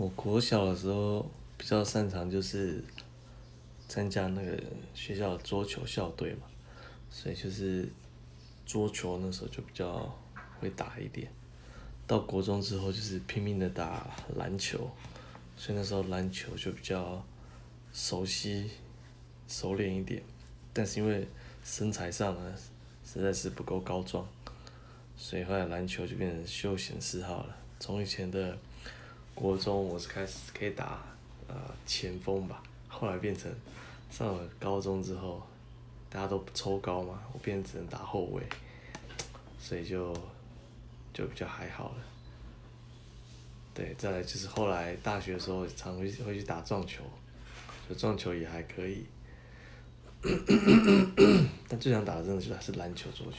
我国小的时候比较擅长就是参加那个学校的桌球校队嘛，所以就是桌球那时候就比较会打一点。到国中之后就是拼命的打篮球，所以那时候篮球就比较熟悉、熟练一点。但是因为身材上呢实在是不够高壮，所以后来篮球就变成休闲嗜好了。从以前的国中我是开始可以打呃前锋吧，后来变成上了高中之后，大家都不抽高嘛，我变成只能打后卫，所以就就比较还好了。对，再来就是后来大学的时候常会会去打撞球，就撞球也还可以，但最想打的真的是还是篮球、桌球。